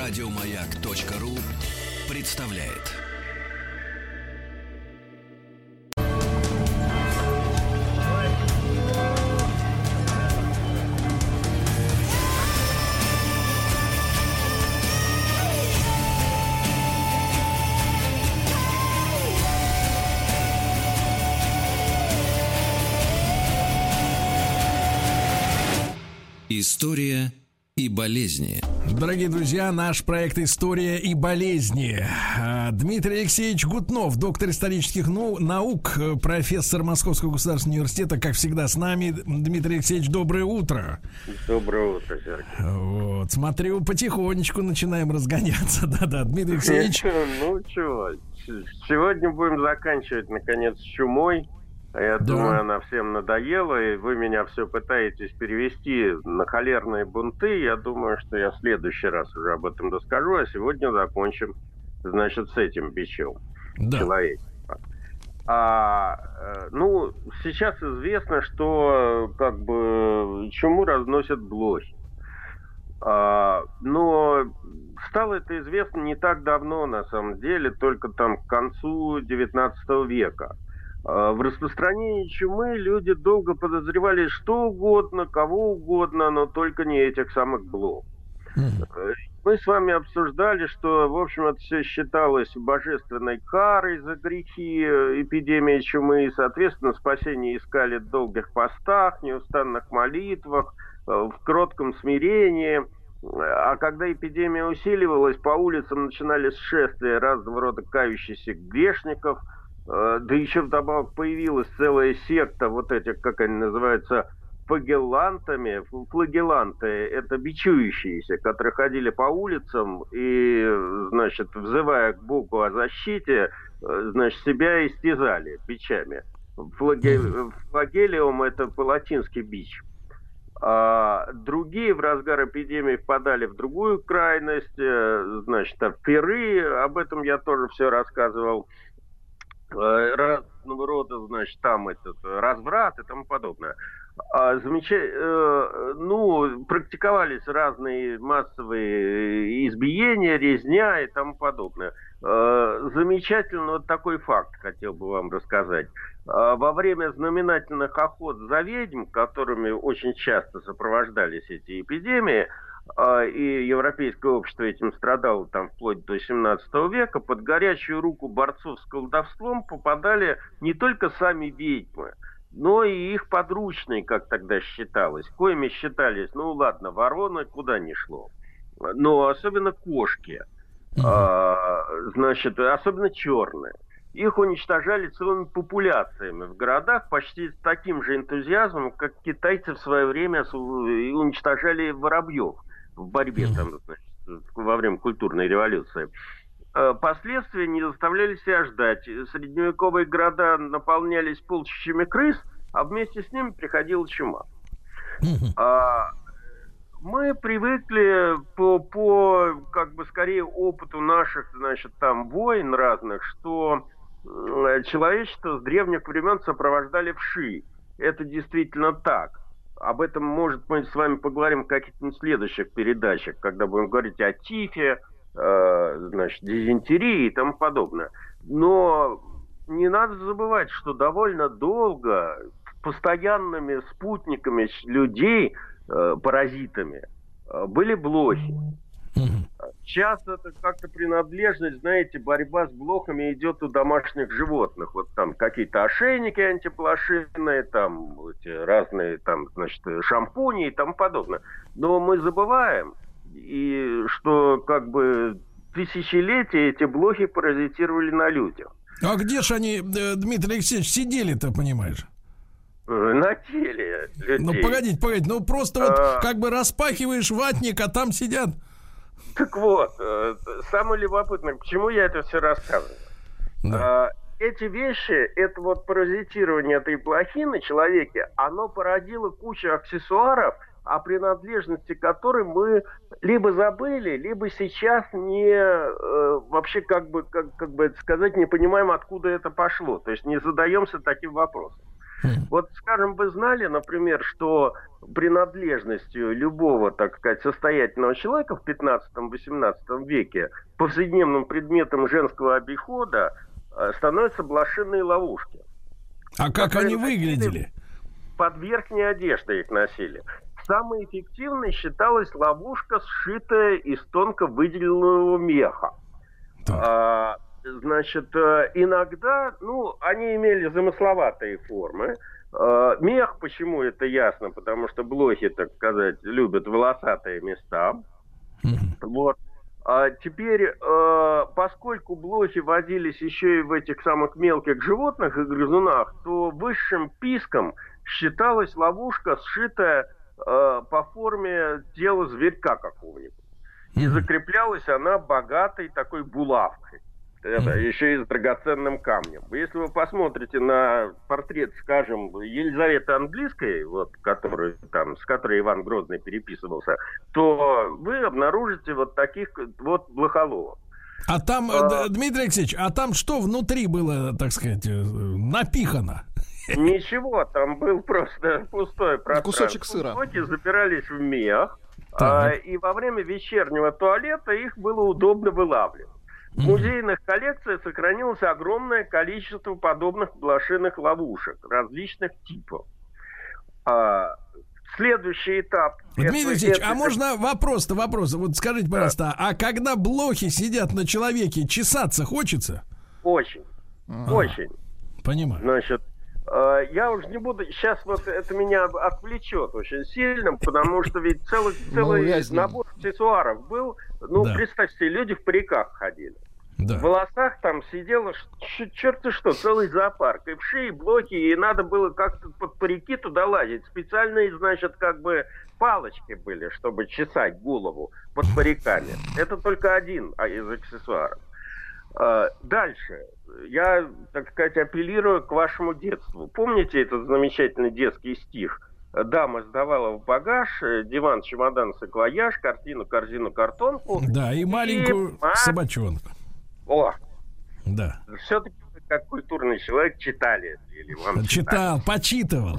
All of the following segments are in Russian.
Радиомаяк.ру представляет. История и болезни. Дорогие друзья, наш проект «История и болезни». А, Дмитрий Алексеевич Гутнов, доктор исторических наук, профессор Московского государственного университета, как всегда, с нами. Дмитрий Алексеевич, доброе утро. Доброе утро, Сергей. Вот, смотрю, потихонечку начинаем разгоняться. Да-да, Дмитрий Алексеевич. Ну, чего, сегодня будем заканчивать, наконец, чумой. Я да. думаю, она всем надоела, и вы меня все пытаетесь перевести на холерные бунты. Я думаю, что я в следующий раз уже об этом расскажу, а сегодня закончим, значит, с этим бичом да. человечества. А, э, ну, сейчас известно, что как бы чему разносят блохи. А, но стало это известно не так давно, на самом деле, только там к концу 19 века. А, в распространении чумы люди долго подозревали что угодно, кого угодно, но только не этих самых блох. Mm-hmm. Мы с вами обсуждали, что, в общем, это все считалось божественной карой за грехи э, эпидемии чумы, и, соответственно, спасение искали в долгих постах, неустанных молитвах, э, в кротком смирении. А когда эпидемия усиливалась, по улицам начинались шествия разного рода кающихся грешников – Э, да еще вдобавок появилась целая секта вот этих, как они называются, флагелантами. Флагеланты – это бичующиеся, которые ходили по улицам и, значит, взывая к Богу о защите, э, значит, себя истязали бичами. Флаге... Флагелиум – это по-латински бич. А другие в разгар эпидемии впадали в другую крайность, э, значит, пиры, об этом я тоже все рассказывал – Э, разного рода, значит, там этот разврат и тому подобное. А, замеча... Э, ну, практиковались разные массовые избиения, резня и тому подобное. Э, замечательно вот такой факт хотел бы вам рассказать. Во время знаменательных охот за ведьм, которыми очень часто сопровождались эти эпидемии, а, и европейское общество этим страдало там вплоть до 17 века, под горячую руку борцов с колдовством попадали не только сами ведьмы, но и их подручные, как тогда считалось. Коими считались, ну ладно, вороны куда ни шло, но особенно кошки, а, значит, особенно черные. Их уничтожали целыми популяциями в городах почти с таким же энтузиазмом, как китайцы в свое время уничтожали воробьев в борьбе там, значит, во время культурной революции. Э, последствия не заставляли себя ждать. Средневековые города наполнялись полчищами крыс, а вместе с ними приходила чума. А, мы привыкли по, по, как бы скорее опыту наших, значит, там войн разных, что э, человечество с древних времен сопровождали вши. Это действительно так. Об этом, может, мы с вами поговорим в каких-то следующих передачах, когда будем говорить о тифе, э, значит, дизентерии и тому подобное. Но не надо забывать, что довольно долго постоянными спутниками людей, э, паразитами, э, были блохи. Часто это как-то принадлежность, знаете, борьба с блохами идет у домашних животных. Вот там какие-то ошейники антиплашиные, там эти разные там, значит, шампуни и тому подобное. Но мы забываем, и что как бы тысячелетия эти блохи паразитировали на людях. А где же они, э, Дмитрий Алексеевич, сидели-то, понимаешь? Э, на теле людей. Ну, погодите, погодите, ну просто вот а... как бы распахиваешь ватник, а там сидят... Так вот, э, самое любопытное, почему я это все рассказываю. Да. А, эти вещи, это вот паразитирование этой плохи на человеке, оно породило кучу аксессуаров, о принадлежности которой мы либо забыли, либо сейчас не э, вообще как бы как, как бы сказать не понимаем, откуда это пошло. То есть не задаемся таким вопросом. Вот, скажем, вы знали, например, что принадлежностью любого, так сказать, состоятельного человека в 15-18 веке повседневным предметом женского обихода э, становятся блошиные ловушки. А как они выглядели? Под верхней одеждой их носили. Самой эффективной считалась ловушка, сшитая из тонко выделенного меха. А, значит, э, иногда, ну, они имели замысловатые формы. А, мех, почему это ясно? Потому что блохи, так сказать, любят волосатые места. Вот. А теперь, э, поскольку блохи водились еще и в этих самых мелких животных и грызунах, то высшим писком считалась ловушка, сшитая э, по форме тела зверька какого-нибудь. И закреплялась она богатой такой булавкой. Это еще и с драгоценным камнем. Если вы посмотрите на портрет, скажем, Елизаветы Английской, вот, который, там, с которой Иван Грозный переписывался, то вы обнаружите вот таких вот блохоловов. А там, а, Дмитрий Алексеевич, а там что внутри было, так сказать, э, напихано? Ничего, там был просто пустой пространство. Кусочек сыра. Блоки запирались в мех, а, и во время вечернего туалета их было удобно вылавливать. В музейных коллекциях сохранилось огромное количество подобных блошиных ловушек различных типов. А, следующий этап. Дмитрий Алексеевич, это... а можно вопрос-то вопрос? Вот скажите, пожалуйста, да. а когда блохи сидят на человеке, чесаться хочется? Очень. А, очень. Понимаю. Значит, я уже не буду, сейчас вот это меня отвлечет очень сильно, потому что ведь целый, ну, целый ну, набор аксессуаров был. Ну, да. представьте, люди в париках ходили. Да. В волосах там сидело черт что, целый зоопарк. И в шее блоки, и надо было как-то под парики туда лазить. Специальные, значит, как бы палочки были, чтобы чесать голову под париками. Это только один а, из аксессуаров. А, дальше. Я, так сказать, апеллирую к вашему детству. Помните этот замечательный детский стих? Дама сдавала в багаж диван, чемодан, саквояж, картину, корзину, картонку. Да, и маленькую и... собачонку. О! Да. Все-таки как культурный человек читали или вам Читал, читали. почитывал.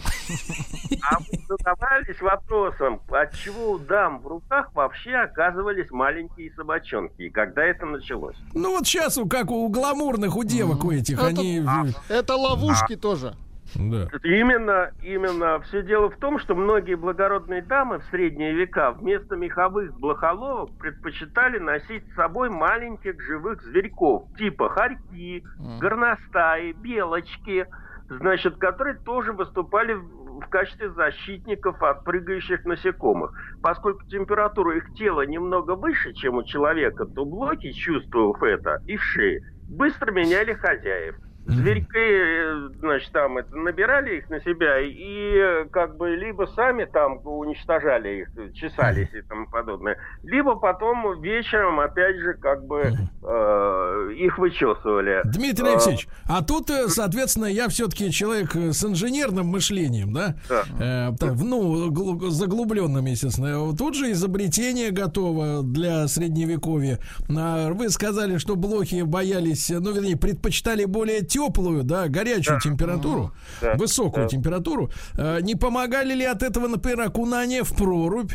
А вы задавались вопросом, от чего у дам в руках вообще оказывались маленькие собачонки, и когда это началось? Ну вот сейчас, как у гламурных, у девок у этих, это, они... А, это ловушки а. тоже. Да. Именно, именно. Все дело в том, что многие благородные дамы в средние века вместо меховых блохоловок предпочитали носить с собой маленьких живых зверьков, типа хорьки, горностаи, белочки, значит, которые тоже выступали в качестве защитников от прыгающих насекомых. Поскольку температура их тела немного выше, чем у человека, то блоки, чувствовав это, и в шее, быстро меняли хозяев – Зверьки, значит, там это, набирали их на себя и как бы либо сами там уничтожали их, чесались и тому подобное, либо потом вечером опять же как бы э, их вычесывали. Дмитрий а, Алексеевич, а, тут, э, соответственно, я все-таки человек э, с инженерным мышлением, да? да. Э, так, ну, заглубленным, естественно. Тут же изобретение готово для средневековья. Вы сказали, что блохи боялись, ну, вернее, предпочитали более теплую, да, горячую да. температуру, да. высокую да. температуру, э, не помогали ли от этого, например, окунание в прорубь?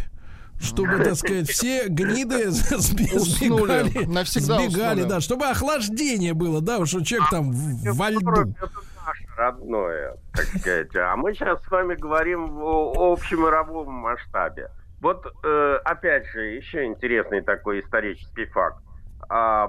чтобы, так сказать, все гниды сбегали, навсегда сбегали, да, чтобы охлаждение было, да, что человек там во льду. Это наше родное, так сказать. А мы сейчас с вами говорим в общемировом масштабе. Вот, э, опять же, еще интересный такой исторический факт. А,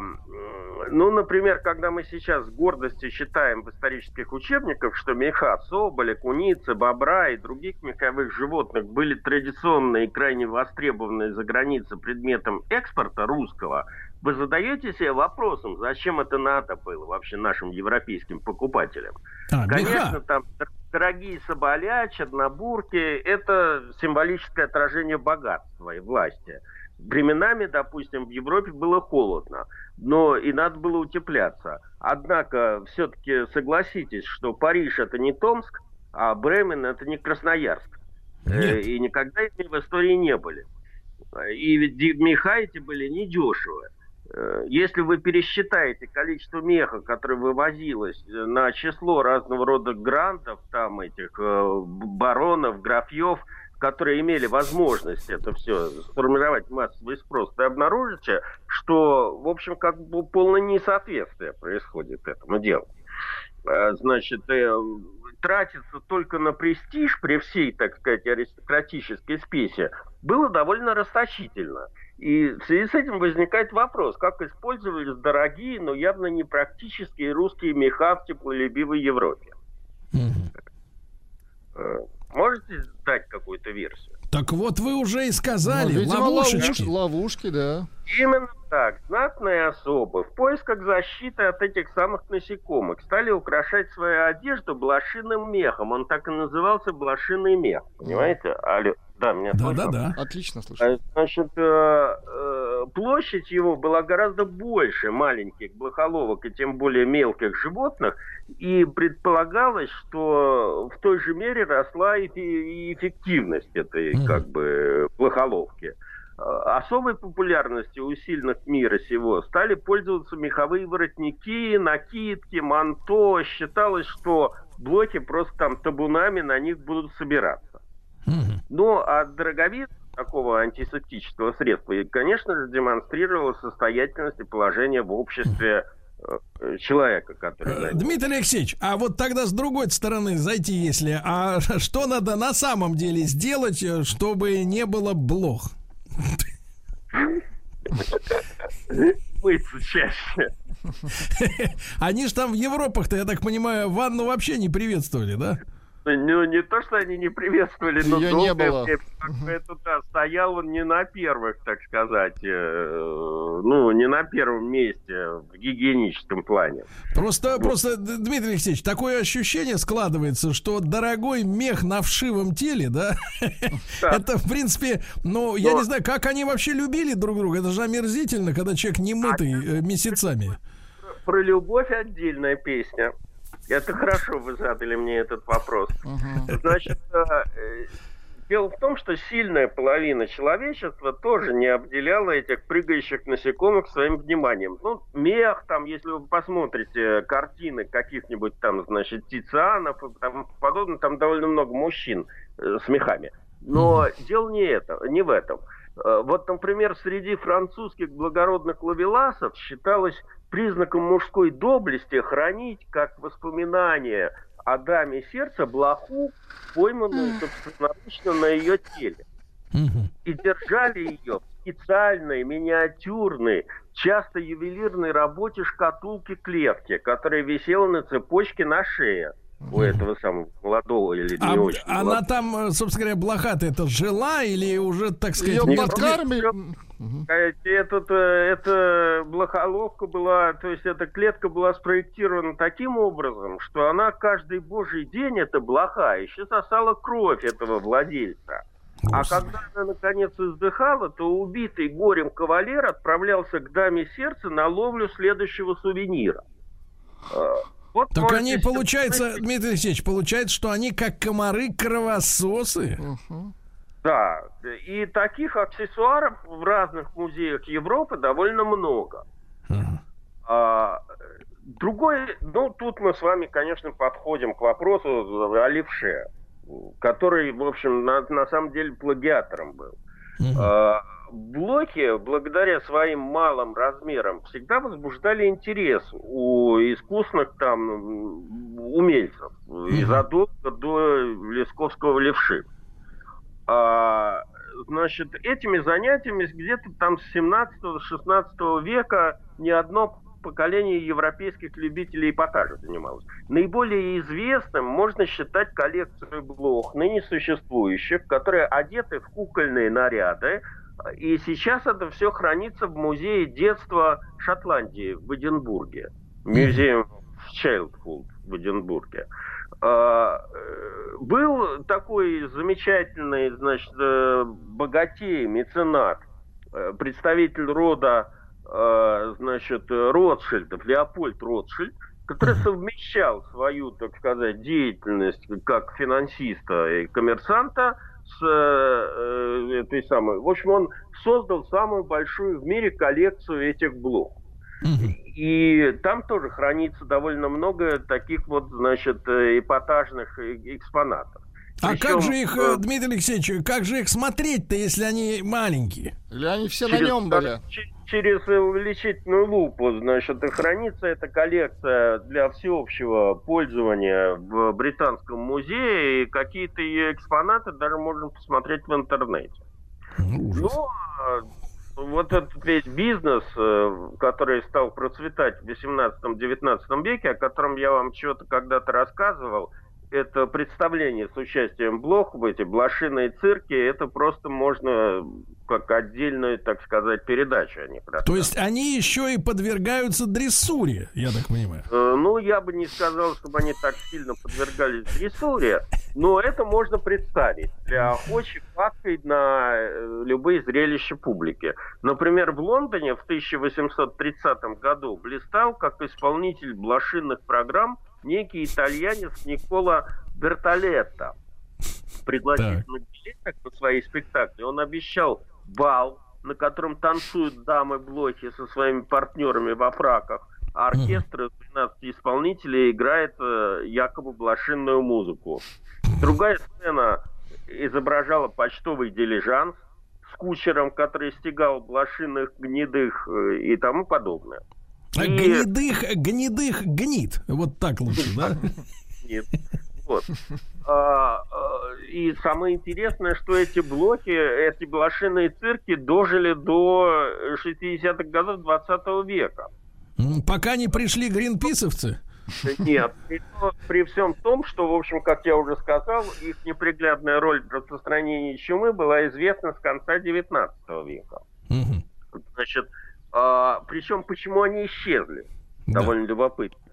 ну, например, когда мы сейчас с гордостью считаем в исторических учебниках, что меха соболя, куницы, бобра и других меховых животных были традиционно и крайне востребованы за границей предметом экспорта русского, вы задаете себе вопросом, зачем это надо было вообще нашим европейским покупателям? А, Конечно, меха. там дорогие соболя, чернобурки – это символическое отражение богатства и власти – Временами, допустим, в Европе было холодно, но и надо было утепляться. Однако, все-таки согласитесь, что Париж это не Томск, а Бремен это не Красноярск. Э, Нет. И никогда ими в истории не были. И ведь меха эти были недешевые. Э, если вы пересчитаете количество меха, которое вывозилось э, на число разного рода грантов, там этих баронов, графьев, которые имели возможность это все сформировать массовый спрос, вы обнаружите, что, в общем, как бы полное несоответствие происходит этому делу. Значит, тратиться только на престиж при всей, так сказать, аристократической спеси было довольно расточительно. И в связи с этим возникает вопрос, как использовались дорогие, но явно не практические русские меха в теплолюбивой Европе. Mm-hmm. Можете дать какую-то версию? Так вот вы уже и сказали, ну, видимо, ловушечки. Ловушки, да. Именно так. Знатные особы в поисках защиты от этих самых насекомых стали украшать свою одежду блошиным мехом. Он так и назывался блошиный мех. Понимаете? Алло. Да, меня да, слышно? Да, да. Отлично слышно. Значит, э, э, площадь его была гораздо больше маленьких блохоловок и тем более мелких животных, и предполагалось, что в той же мере росла и эффективность этой mm-hmm. как бы блохоловки. Особой популярностью у сильных мира сего стали пользоваться меховые воротники, накидки, манто. Считалось, что блоки просто там табунами на них будут собираться. Ну, а дороговизна такого антисептического средства, и, конечно же, демонстрировала состоятельность и положение в обществе э, человека, который... Э, Дмитрий Алексеевич, а вот тогда с другой стороны зайти, если... А что надо на самом деле сделать, э, чтобы не было блох? Мыться. Они же там в Европах-то, я так понимаю, ванну вообще не приветствовали, да? Ну, не то, что они не приветствовали, но Ее не было. Время, это, да, стоял он не на первых, так сказать, э, ну, не на первом месте в гигиеническом плане. Просто, вот. просто, Дмитрий Алексеевич, такое ощущение складывается, что дорогой мех на вшивом теле, да, да. это, в принципе, ну, но... я не знаю, как они вообще любили друг друга, это же омерзительно, когда человек не мытый а... месяцами. Про любовь отдельная песня. Это хорошо вы задали мне этот вопрос. Значит, э, дело в том, что сильная половина человечества тоже не обделяла этих прыгающих насекомых своим вниманием. Ну, мех там, если вы посмотрите картины каких-нибудь там, значит, Тицианов и там подобное, там довольно много мужчин э, с мехами. Но дело не это, не в этом. Э, вот, например, среди французских благородных лавеласов считалось признаком мужской доблести хранить как воспоминание о даме сердца блоху, пойманную собственноручно на ее теле. И держали ее в специальной, миниатюрной, часто ювелирной работе шкатулки клетки, которая висела на цепочке на шее у этого самого молодого или а, не очень Она молодого. там, э, собственно говоря, блоха это жила или уже, так сказать... Ее подкармили? Этот, эта блохоловка была, то есть эта клетка была спроектирована таким образом, что она каждый божий день, эта блоха, еще сосала кровь этого владельца. А когда она наконец издыхала, то убитый горем кавалер отправлялся к даме сердца на ловлю следующего сувенира. Э, вот так они, получается, Дмитрий Алексеевич, получается, что они как комары-кровососы. Угу. Да, и таких аксессуаров в разных музеях Европы довольно много. Угу. А, другой, ну, тут мы с вами, конечно, подходим к вопросу о левше, который, в общем, на, на самом деле плагиатором был. Угу. А, блоки, благодаря своим малым размерам, всегда возбуждали интерес у искусных там умельцев mm-hmm. и задолго до Лесковского левши. А, значит, этими занятиями где-то там с 17-16 века ни одно поколение европейских любителей эпатажа занималось. Наиболее известным можно считать коллекцию блох, ныне существующих, которые одеты в кукольные наряды, и сейчас это все хранится в музее детства Шотландии в Эдинбурге. Музей в Childhood в Эдинбурге. Э, был такой замечательный, значит, э, богатей, меценат, э, представитель рода, значит, Ротшильдов, Леопольд Ротшильд, который совмещал свою, так сказать, деятельность как финансиста и коммерсанта с э, этой самой. В общем, он создал самую большую в мире коллекцию этих И там тоже хранится довольно много таких вот, значит, э, эпатажных э, экспонатов. А Причем, как же их, э, Дмитрий Алексеевич, как же их смотреть-то, если они маленькие? Или они все через, на нем были? Через увеличительную лупу, значит, и хранится эта коллекция для всеобщего пользования в Британском музее, и какие-то ее экспонаты даже можно посмотреть в интернете. Ужас. Но вот этот весь бизнес, э, который стал процветать в 18-19 веке, о котором я вам что-то когда-то рассказывал, это представление с участием блох в эти блошиные цирки, это просто можно как отдельную, так сказать, передачу они То есть они еще и подвергаются дрессуре, я так понимаю? Э, ну, я бы не сказал, чтобы они так сильно подвергались дрессуре, но это можно представить для охочих падкой на э, любые зрелища публики. Например, в Лондоне в 1830 году блистал как исполнитель блошинных программ некий итальянец Никола Бертолетто. Пригласив на билетах на свои спектакли, он обещал бал, на котором танцуют дамы блохи со своими партнерами во фраках, а оркестр из 12 исполнителей играет э, якобы блошинную музыку. Другая сцена изображала почтовый дилижанс с кучером, который стегал блошиных гнедых э, и тому подобное. И... Гнедых, гнедых гнит. Вот так лучше, да? Нет. Вот. А, а, и самое интересное, что эти блоки, эти блошиные цирки дожили до 60-х годов 20 века. Пока не пришли гринписовцы? Нет. При, при всем том, что, в общем, как я уже сказал, их неприглядная роль в распространении чумы была известна с конца 19 века. Угу. Значит, а, причем почему они исчезли? Да. Довольно любопытно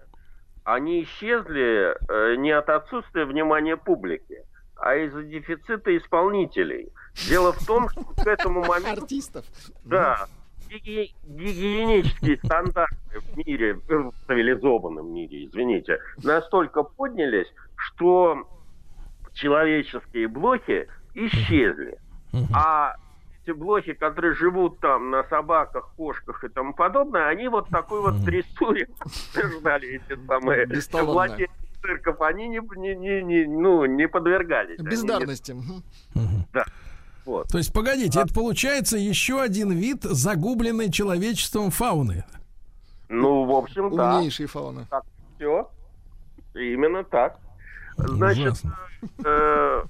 они исчезли э, не от отсутствия внимания публики, а из-за дефицита исполнителей. Дело в том, что к этому моменту... Артистов. Да. Гигиенические стандарты в мире, в цивилизованном мире, извините, настолько поднялись, что человеческие блоки исчезли. А эти блохи, которые живут там на собаках, кошках и тому подобное, они вот такой вот дрессуре ждали эти самые владельцы цирков, они не, не, не, не, ну, не подвергались. Бездарности. Не... Да. Вот. То есть, погодите, а... это получается еще один вид загубленной человечеством фауны. Ну, в общем, да. Умнейшей фауны. Так, все. Именно так. Значит, э,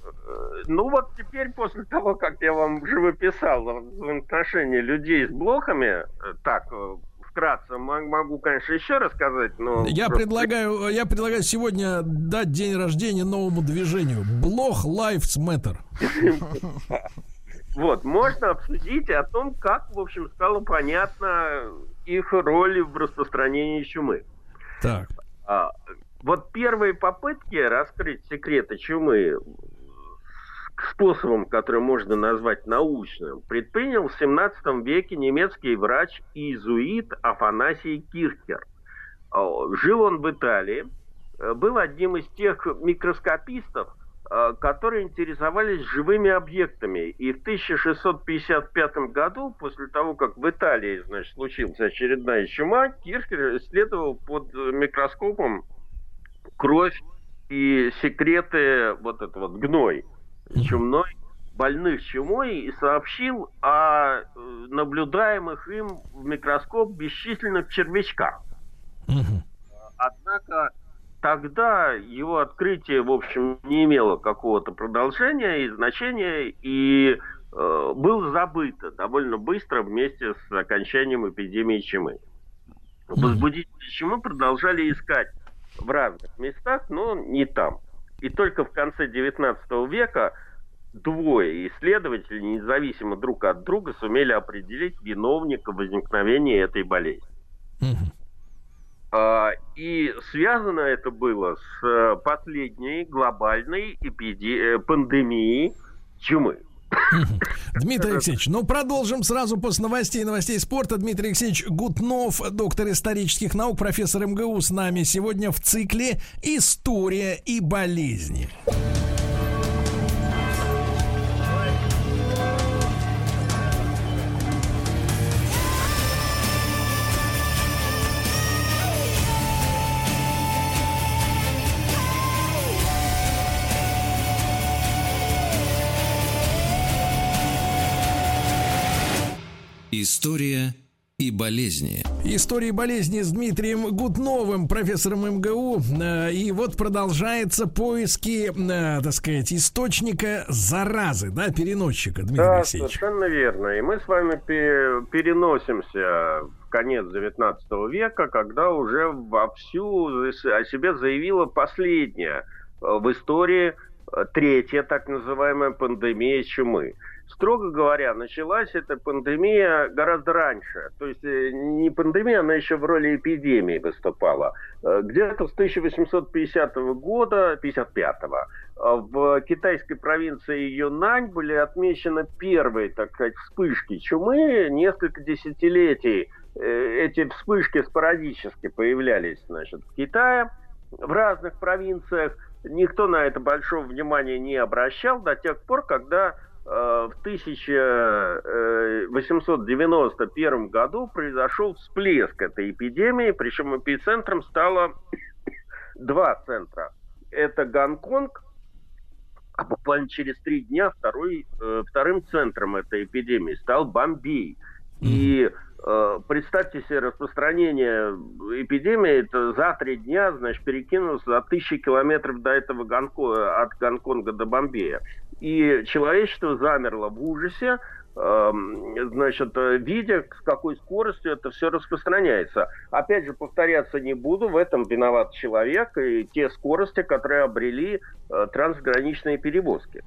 ну вот теперь после того, как я вам живописал в отношении людей с блохами, э, так, э, вкратце могу, конечно, еще рассказать, но... Я просто... предлагаю, я предлагаю сегодня дать день рождения новому движению. Блох Lives Matter. Вот, можно обсудить о том, как, в общем, стало понятно их роль в распространении чумы. Так. А, вот первые попытки раскрыть секреты чумы способом, который можно назвать научным, предпринял в 17 веке немецкий врач и иезуит Афанасий Кирхер. Жил он в Италии, э, был одним из тех микроскопистов, э, которые интересовались живыми объектами. И в 1655 году, после того, как в Италии значит, случилась очередная чума, Кирхер исследовал под микроскопом кровь и секреты, вот это вот гной чумной, больных чумой и сообщил о э, наблюдаемых им в микроскоп бесчисленных червячках. Однако тогда его открытие, в общем, не имело какого-то продолжения и значения, и э, было забыто довольно быстро вместе с окончанием эпидемии чумы. Возбудители чумы продолжали искать в разных местах, но не там. И только в конце 19 века двое исследователей, независимо друг от друга, сумели определить виновника возникновения этой болезни. А, и связано это было с последней глобальной эпиде... Э, пандемией чумы. Дмитрий Алексеевич, ну продолжим сразу после новостей и новостей спорта. Дмитрий Алексеевич Гутнов, доктор исторических наук, профессор МГУ с нами сегодня в цикле «История и болезни». История и болезни. Истории болезни с Дмитрием Гутновым, профессором МГУ. Э, и вот продолжается поиски, э, так сказать, источника заразы, да, переносчика, Дмитрий да, Алексеевич. совершенно верно. И мы с вами переносимся в конец 19 века, когда уже вовсю о себе заявила последняя э, в истории третья так называемая пандемия чумы строго говоря, началась эта пандемия гораздо раньше. То есть э, не пандемия, она еще в роли эпидемии выступала. Э, где-то с 1850 года, 55-го, э, в китайской провинции Юнань были отмечены первые, так сказать, вспышки чумы. Несколько десятилетий эти вспышки спорадически появлялись значит, в Китае, в разных провинциях. Никто на это большого внимания не обращал до тех пор, когда в 1891 году произошел всплеск этой эпидемии, причем эпицентром стало два центра. Это Гонконг, а буквально через три дня второй, э, вторым центром этой эпидемии стал Бомбей. И э, представьте себе распространение эпидемии, это за три дня, значит, перекинулось за тысячи километров до этого Гонконга, от Гонконга до Бомбея. И человечество замерло в ужасе, эм, значит, видя, с какой скоростью это все распространяется. Опять же, повторяться не буду, в этом виноват человек и те скорости, которые обрели э, трансграничные перевозки.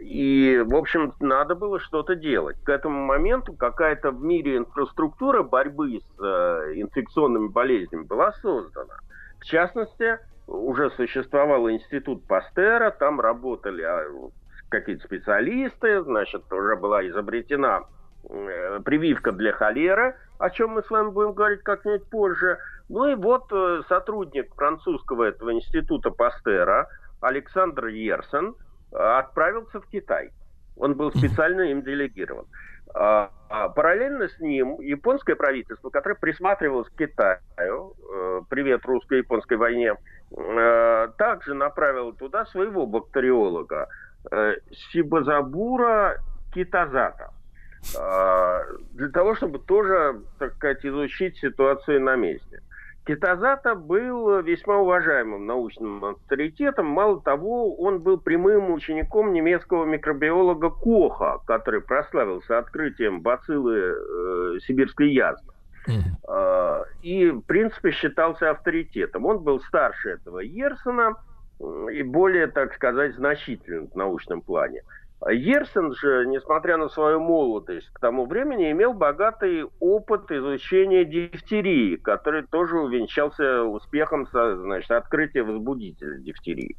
И, в общем, надо было что-то делать. К этому моменту какая-то в мире инфраструктура борьбы с э, инфекционными болезнями была создана. В частности, уже существовал институт Пастера, там работали а, какие-то специалисты, значит, уже была изобретена э, прививка для холеры, о чем мы с вами будем говорить как-нибудь позже. Ну и вот э, сотрудник французского этого института Пастера Александр Ерсон э, отправился в Китай. Он был специально им делегирован. А, а параллельно с ним японское правительство, которое присматривалось к Китаю, привет русско-японской войне, также направило туда своего бактериолога Э, Сибазабура Китазата э, для того, чтобы тоже, так сказать, изучить ситуацию на месте. Китазата был весьма уважаемым научным авторитетом. Мало того, он был прямым учеником немецкого микробиолога Коха, который прославился открытием бациллы э, сибирской язвы. Mm-hmm. И, в принципе, считался авторитетом. Он был старше этого Ерсона – и более, так сказать, значительным в научном плане. Ерсен же, несмотря на свою молодость, к тому времени имел богатый опыт изучения дифтерии, который тоже увенчался успехом значит, открытия возбудителя дифтерии.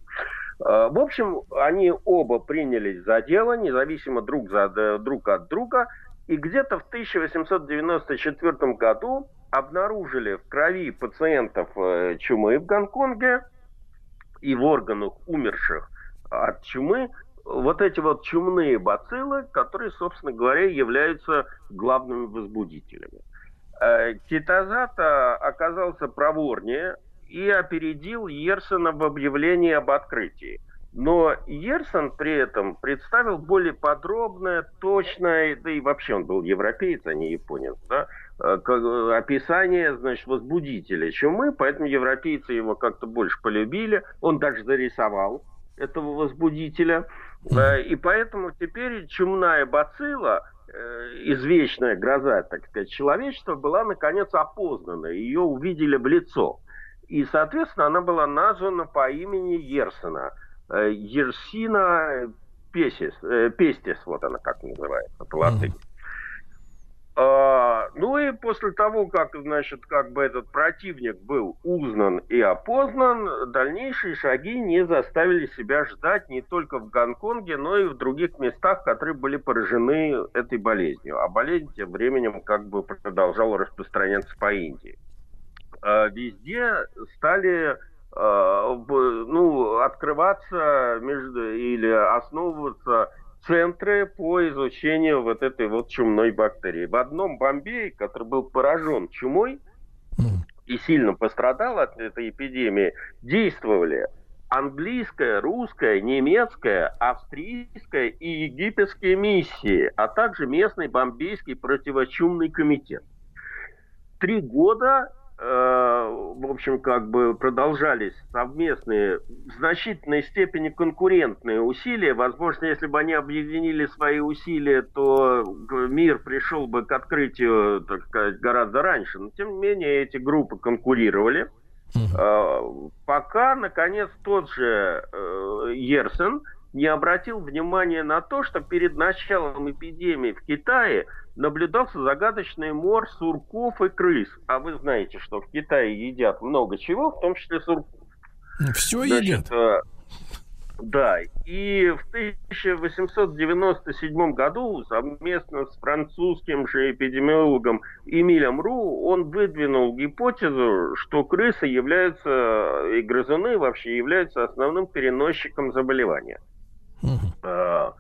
А, в общем, они оба принялись за дело, независимо друг, за, друг от друга, и где-то в 1894 году обнаружили в крови пациентов э, чумы в Гонконге и в органах умерших от чумы вот эти вот чумные бациллы, которые, собственно говоря, являются главными возбудителями. Э, Китазата оказался проворнее и опередил Ерсона в объявлении об открытии. Но Ерсон при этом представил более подробное, точное, да и вообще он был европеец, а не японец, да, описание, значит, возбудителя чумы, поэтому европейцы его как-то больше полюбили. Он даже зарисовал этого возбудителя. Э, и поэтому теперь чумная бацилла, э, извечная гроза, так сказать, человечества, была наконец опознана. Ее увидели в лицо. И, соответственно, она была названа по имени Ерсона. Ерсина Песис, Пестис, вот она как называется по латыни. А, ну и после того, как, значит, как бы этот противник был узнан и опознан, дальнейшие шаги не заставили себя ждать не только в Гонконге, но и в других местах, которые были поражены этой болезнью. А болезнь тем временем как бы продолжала распространяться по Индии. А, везде стали а, ну, открываться между, или основываться центры по изучению вот этой вот чумной бактерии. В одном Бомбее, который был поражен чумой и сильно пострадал от этой эпидемии, действовали английская, русская, немецкая, австрийская и египетские миссии, а также местный бомбейский противочумный комитет. Три года в общем, как бы продолжались совместные, в значительной степени конкурентные усилия. Возможно, если бы они объединили свои усилия, то мир пришел бы к открытию, так сказать, гораздо раньше. Но, тем не менее, эти группы конкурировали. Uh-huh. Пока, наконец, тот же э, Ерсен не обратил внимания на то, что перед началом эпидемии в Китае наблюдался загадочный мор сурков и крыс. А вы знаете, что в Китае едят много чего, в том числе сурков. Все едят? Э, да, и в 1897 году совместно с французским же эпидемиологом Эмилем Ру он выдвинул гипотезу, что крысы являются, и грызуны вообще являются основным переносчиком заболевания. Угу.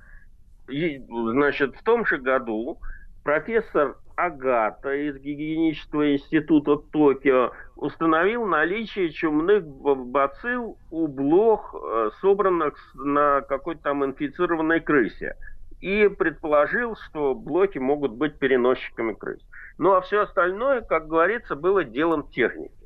Значит, в том же году профессор Агата из Гигиенического института Токио установил наличие чумных бацилл у блох, э, собранных на какой-то там инфицированной крысе. И предположил, что блоки могут быть переносчиками крыс. Ну а все остальное, как говорится, было делом техники.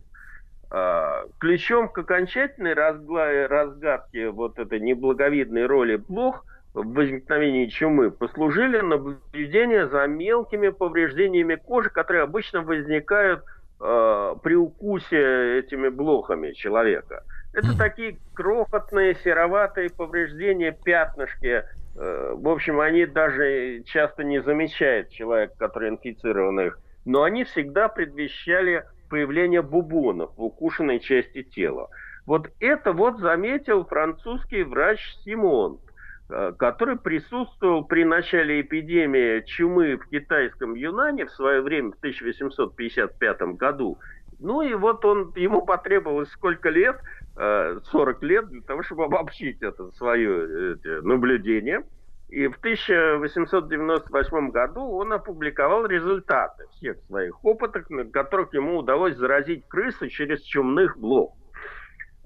А, ключом к окончательной разгадке вот этой неблаговидной роли блох в возникновении чумы послужили наблюдения за мелкими повреждениями кожи, которые обычно возникают э, при укусе этими блохами человека. Это такие крохотные сероватые повреждения, пятнышки. Э, в общем, они даже часто не замечает человек, который инфицирован их. Но они всегда предвещали появление бубонов в укушенной части тела. Вот это вот заметил французский врач Симон, э, который присутствовал при начале эпидемии чумы в китайском Юнане в свое время, в 1855 году. Ну и вот он, ему потребовалось сколько лет, 40 э, лет для того, чтобы обобщить это свое наблюдение – и в 1898 году он опубликовал результаты всех своих опытов, на которых ему удалось заразить крысы через чумных блох.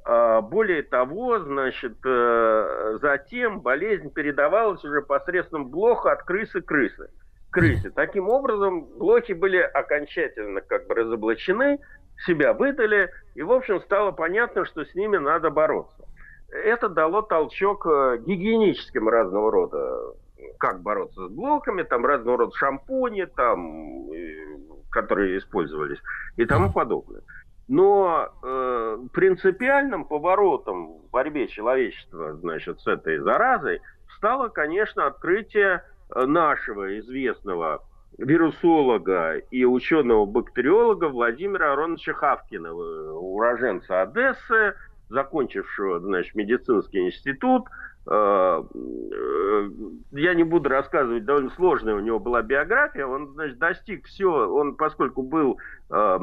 А, более того, значит, э, затем болезнь передавалась уже посредством блоха от крысы к крысы. крысе. Таким образом, блохи были окончательно как бы разоблачены, себя выдали, и, в общем, стало понятно, что с ними надо бороться это дало толчок э, гигиеническим разного рода, как бороться с блоками, там разного рода шампуни, там, которые использовались и тому подобное. Но э, принципиальным поворотом в борьбе человечества значит, с этой заразой стало, конечно, открытие э, нашего известного вирусолога и ученого-бактериолога Владимира Ароновича Хавкина, уроженца Одессы, закончившего, значит, медицинский институт. Э, э, я не буду рассказывать, довольно сложная у него была биография. Он, значит, достиг все, он, поскольку был, э,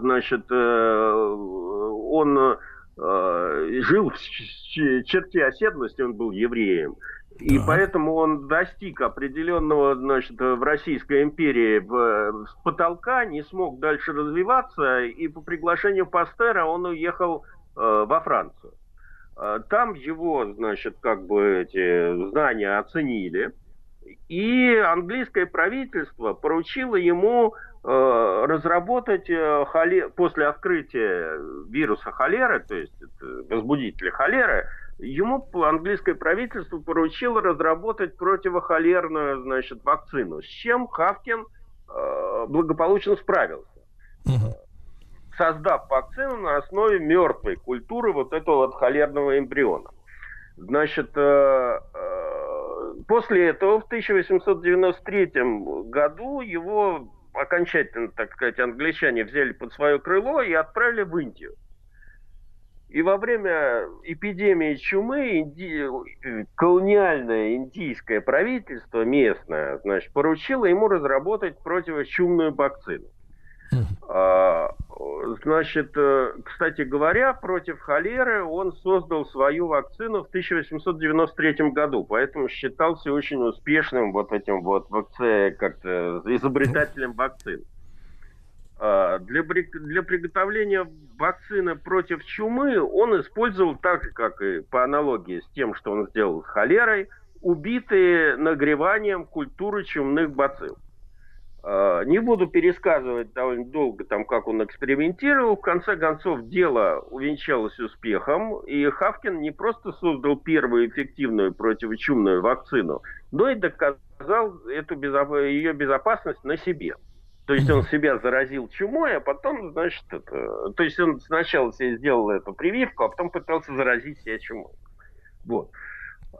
значит, он жил в черте оседлости, он был евреем. И так. поэтому он достиг определенного, значит, в Российской империи с потолка, не смог дальше развиваться, и по приглашению Пастера он уехал Э, во Францию. Э, там его, значит, как бы эти знания оценили, и английское правительство поручило ему э, разработать после открытия вируса холеры, то есть возбудителя холеры, ему английское правительство поручило разработать противохолерную, значит, вакцину, с чем Хавкин благополучно справился. Угу создав вакцину на основе мертвой культуры вот этого вот холерного эмбриона. Значит, э, э, после этого в 1893 году его окончательно, так сказать, англичане взяли под свое крыло и отправили в Индию. И во время эпидемии чумы инди... колониальное индийское правительство местное, значит, поручило ему разработать противочумную вакцину. А, значит, э, кстати говоря, против холеры он создал свою вакцину в 1893 году, поэтому считался очень успешным вот этим вот как-то изобретателем вакцин. А, для, для приготовления вакцины против чумы он использовал так же, как и по аналогии с тем, что он сделал с холерой, убитые нагреванием культуры чумных бацилл. А, не буду пересказывать довольно долго, там, как он экспериментировал. В конце концов, дело увенчалось успехом, и Хавкин не просто создал первую эффективную противочумную вакцину, но и доказал эту безо... ее безопасность на себе. То есть он себя заразил чумой, а потом, значит, это... то есть он сначала себе сделал эту прививку, а потом пытался заразить себя чумой. Вот.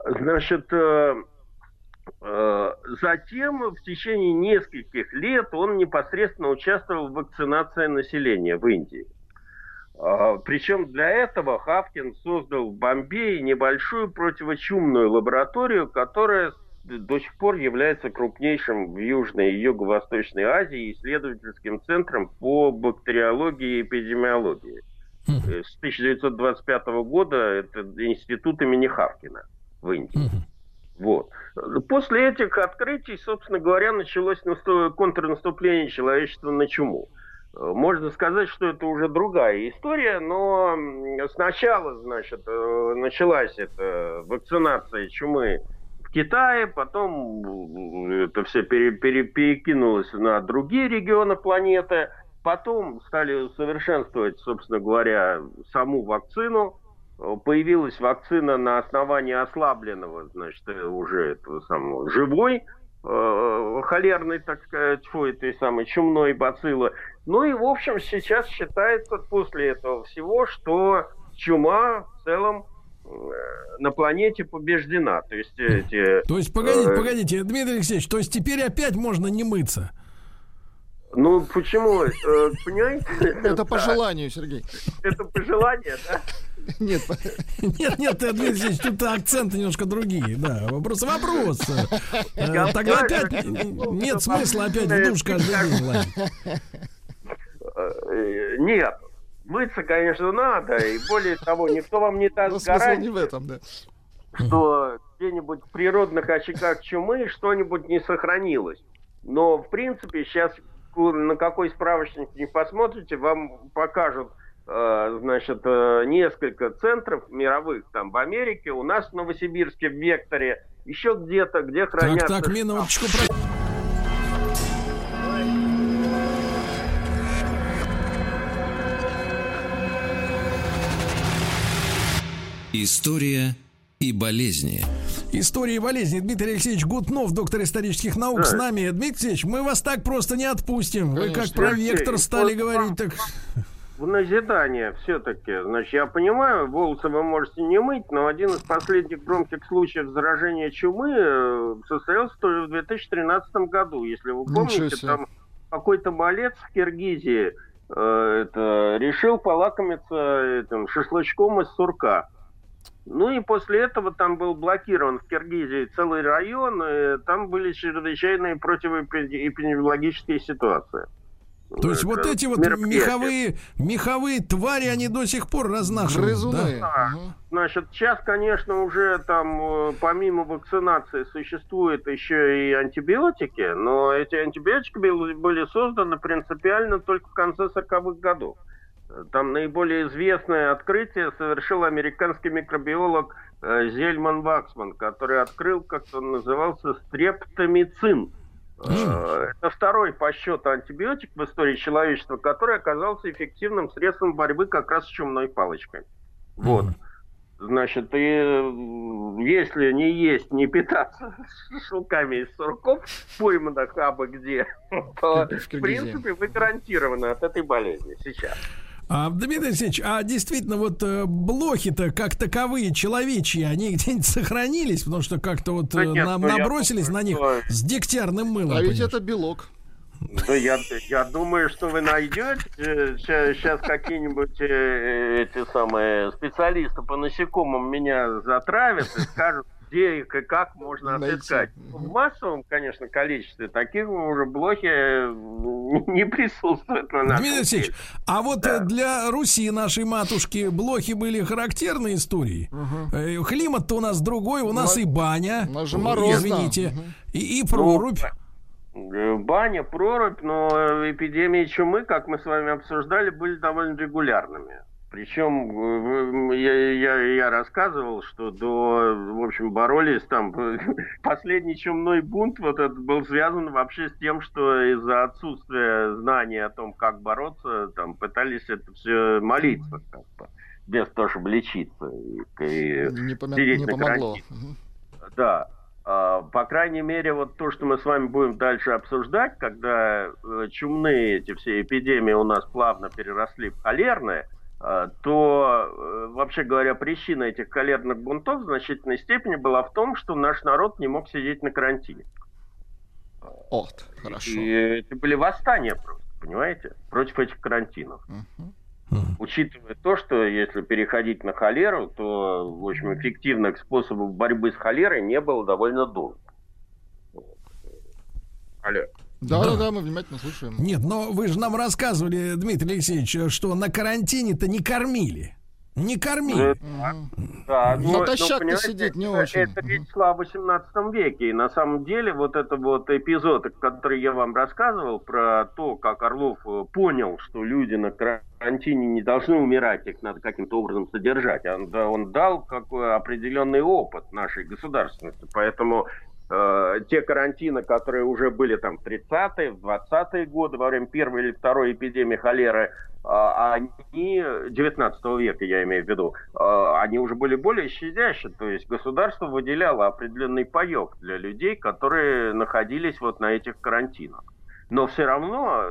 Значит, э, затем в течение нескольких лет он непосредственно участвовал в вакцинации населения в Индии. Э, Причем для этого Хавкин создал в Бомбее небольшую противочумную лабораторию, которая до сих пор является крупнейшим в Южной и Юго-Восточной Азии исследовательским центром по бактериологии и эпидемиологии. С 1925 года это институт имени Хавкина в Индии. Вот. После этих открытий, собственно говоря, началось контрнаступление человечества на чуму. Можно сказать, что это уже другая история, но сначала, значит, э, началась эта вакцинация чумы в Китае, потом это все пере, пере, перекинулось на другие регионы планеты, потом стали усовершенствовать, собственно говоря, саму вакцину, появилась вакцина на основании ослабленного, значит, уже этого самого живой э, холерной, так сказать, фу, этой самой чумной бациллы. Ну и, в общем, сейчас считается после этого всего, что чума в целом э, на планете побеждена. То есть эти... То есть, погодите, э, погодите, Дмитрий Алексеевич, то есть теперь опять можно не мыться? Ну, почему? Э, понимаете? Это по желанию, Сергей. Это по желанию, да? Нет, нет, нет, Дмитрий тут акценты немножко другие, да. Вопрос, вопрос. Э, тогда опять нет смысла опять в душ каждый день Нет, мыться, конечно, надо, и более того, никто вам не даст гарантии, не в этом, да. что где-нибудь в природных очагах чумы что-нибудь не сохранилось. Но, в принципе, сейчас на какой справочник не посмотрите, вам покажут значит, э, несколько центров мировых, там, в Америке, у нас в Новосибирске, в Векторе, еще где-то, где хранятся... Так, так, минуточку. История и болезни. История и болезни. Дмитрий Алексеевич Гутнов, доктор исторических наук, да. с нами. Дмитрий Алексеевич, мы вас так просто не отпустим. Вы как про вектор стали говорить, так в назидание все-таки. Значит, я понимаю, волосы вы можете не мыть, но один из последних громких случаев заражения чумы э, состоялся тоже в 2013 году. Если вы помните, там какой-то малец в Киргизии э, это, решил полакомиться этим шашлычком из сурка. Ну и после этого там был блокирован в Киргизии целый район, и там были чрезвычайные противоэпидемиологические ситуации. То есть вот эти вот меховые, меховые твари, они до сих пор разнашивают, Грызуны. да? Значит, сейчас, конечно, уже там э, помимо вакцинации существуют еще и антибиотики, но эти антибиотики были созданы принципиально только в конце 40-х годов. Там наиболее известное открытие совершил американский микробиолог э, Зельман Ваксман, который открыл, как он назывался, стрептомицин Э, это второй по счету антибиотик в истории человечества, который оказался эффективным средством борьбы как раз с чумной палочкой. Вот. Значит, и если не есть, не питаться шелками из сурков, пойманных абы где, то, в принципе, вы гарантированы от этой болезни сейчас. А, Дмитрий Алексеевич, а действительно вот э, блохи-то как таковые человечьи, они где-нибудь сохранились, потому что как-то вот да э, нет, нам ну, набросились думаю, на них что... с дегтярным мылом. А ведь это белок. Да я, я думаю, что вы найдете сейчас какие-нибудь э, эти самые специалисты по насекомым меня затравят и скажут, где их и как можно Найти. отыскать. В массовом, конечно, количестве таких уже блохи э, не присутствуют на Дмитрий Алексеевич, а вот да. для Руси, нашей матушки, блохи были характерной историей. Угу. Климат-то у нас другой, у нас и баня. У нас же морозно. Извините. Угу. И, и прорубь. Ну, Э, баня, прорубь, но эпидемии чумы, как мы с вами обсуждали, были довольно регулярными. Причем я, я, я рассказывал, что до, в общем, боролись там, последний чумной бунт вот этот был связан вообще с тем, что из-за отсутствия знаний о том, как бороться, там пытались это все молиться, как бы, без того, чтобы лечиться. И, и не, пом- не помогло. Да. А, по крайней мере, вот то, что мы с вами будем дальше обсуждать, когда э, чумные эти все эпидемии у нас плавно переросли в холерные, то, э, вообще говоря, причина этих холерных бунтов в значительной степени была в том, что наш народ не мог сидеть на карантине. От, хорошо. И это были восстания просто, понимаете, против этих карантинов. Угу. Учитывая то, что если переходить на холеру, то, в общем, эффективных способов борьбы с холерой не было довольно долго. Алло. Да, да, да, мы внимательно слушаем. Нет, но вы же нам рассказывали, Дмитрий Алексеевич, что на карантине-то не кормили. Не кормили. Да, но, Натощак но, сидеть не очень. Это речь шла в 18 веке. И на самом деле вот это вот эпизод, который я вам рассказывал про то, как Орлов э, понял, что люди на карантине не должны умирать, их надо каким-то образом содержать. Он, он дал какой определенный опыт нашей государственности. Поэтому э, те карантины, которые уже были там в 30-е, в 20-е годы, во время первой или второй эпидемии холеры, э, они 19 века, я имею в виду, э, они уже были более щадящие, то есть государство выделяло определенный паек для людей, которые находились вот на этих карантинах. Но все равно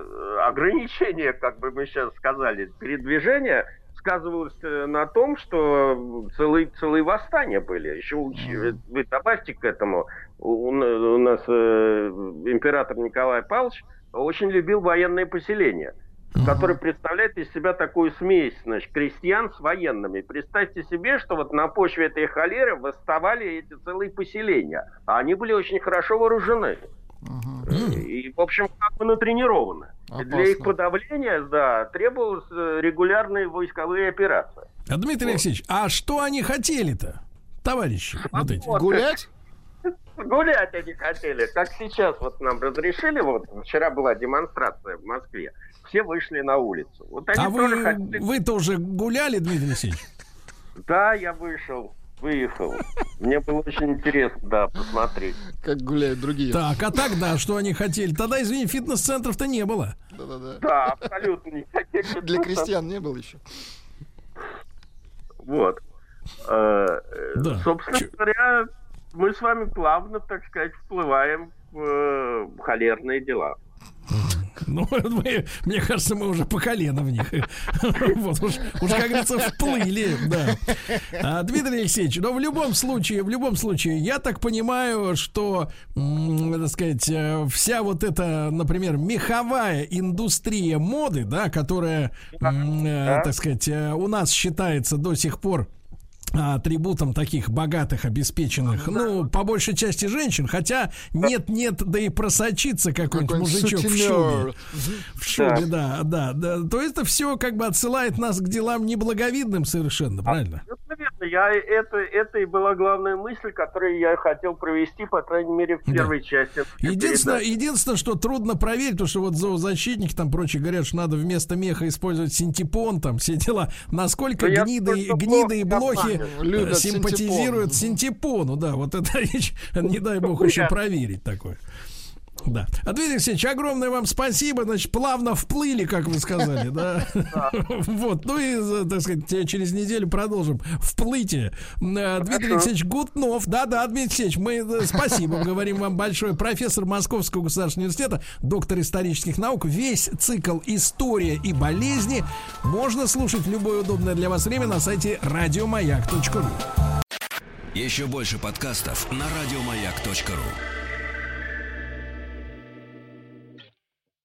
ограничение, как бы мы сейчас сказали, передвижения сказывалось э, на том, что целые, целые восстания были. Еще вы добавьте к этому, у, у нас э, император Николай Павлович очень любил военные поселения, uh-huh. который представляет из себя такую смесь, значит, крестьян с военными. Представьте себе, что вот на почве этой холеры восставали эти целые поселения, а они были очень хорошо вооружены. Uh-huh. И, в общем, как бы натренированы. Опасно. Для их подавления, да, требовалась э, регулярные войсковые операции. А, Дмитрий вот. Алексеевич, а что они хотели-то, товарищи? Вот эти? Гулять? Гулять они хотели. Как сейчас вот нам разрешили, вот вчера была демонстрация в Москве, все вышли на улицу. Вот они а вы, хотели... вы-то уже гуляли, Дмитрий Алексеевич? Да, я вышел выехал. Мне было очень интересно, да, посмотреть. Как гуляют другие. Так, а тогда что они хотели? Тогда, извини, фитнес-центров-то не было. Да-да-да. Да, абсолютно никаких. Для крестьян не было еще. Вот. Э, да. Собственно говоря, мы с вами плавно, так сказать, вплываем в э, холерные дела. Ну, мы, мне кажется, мы уже по колено в них. Вот уж, уж как говорится, вплыли, да. А, Дмитрий Алексеевич, но в любом случае, в любом случае, я так понимаю, что, так сказать, э, вся вот эта, например, меховая индустрия моды, да, которая, да. так сказать, э, у нас считается до сих пор атрибутом таких богатых, обеспеченных, ну, по большей части женщин, хотя нет-нет, да и просочиться какой-нибудь мужичок в шубе. В шубе, да. да, да, То есть это все как бы отсылает нас к делам неблаговидным совершенно, правильно? Я, это, это и была главная мысль, которую я хотел провести, по крайней мере, в первой да. части. Единственное, единственное, что трудно проверить, потому что вот зоозащитники там прочие говорят, что надо вместо меха использовать синтепон, там все дела. Насколько Но гниды, гниды и блохи любят симпатизируют синтепону, да, вот это речь, не дай бог еще проверить такое. Да. А Дмитрий Алексеевич, огромное вам спасибо. Значит, плавно вплыли, как вы сказали, да? Вот. Ну и, так сказать, через неделю продолжим вплытие. Э, Дмитрий Алексеевич Гутнов. Да-да, Дмитрий Алексеевич, мы э, спасибо говорим вам большое. Профессор Московского государственного университета, доктор исторических наук. Весь цикл «История и болезни» можно слушать в любое удобное для вас время на сайте радиомаяк.ру. Еще больше подкастов на радиомаяк.ру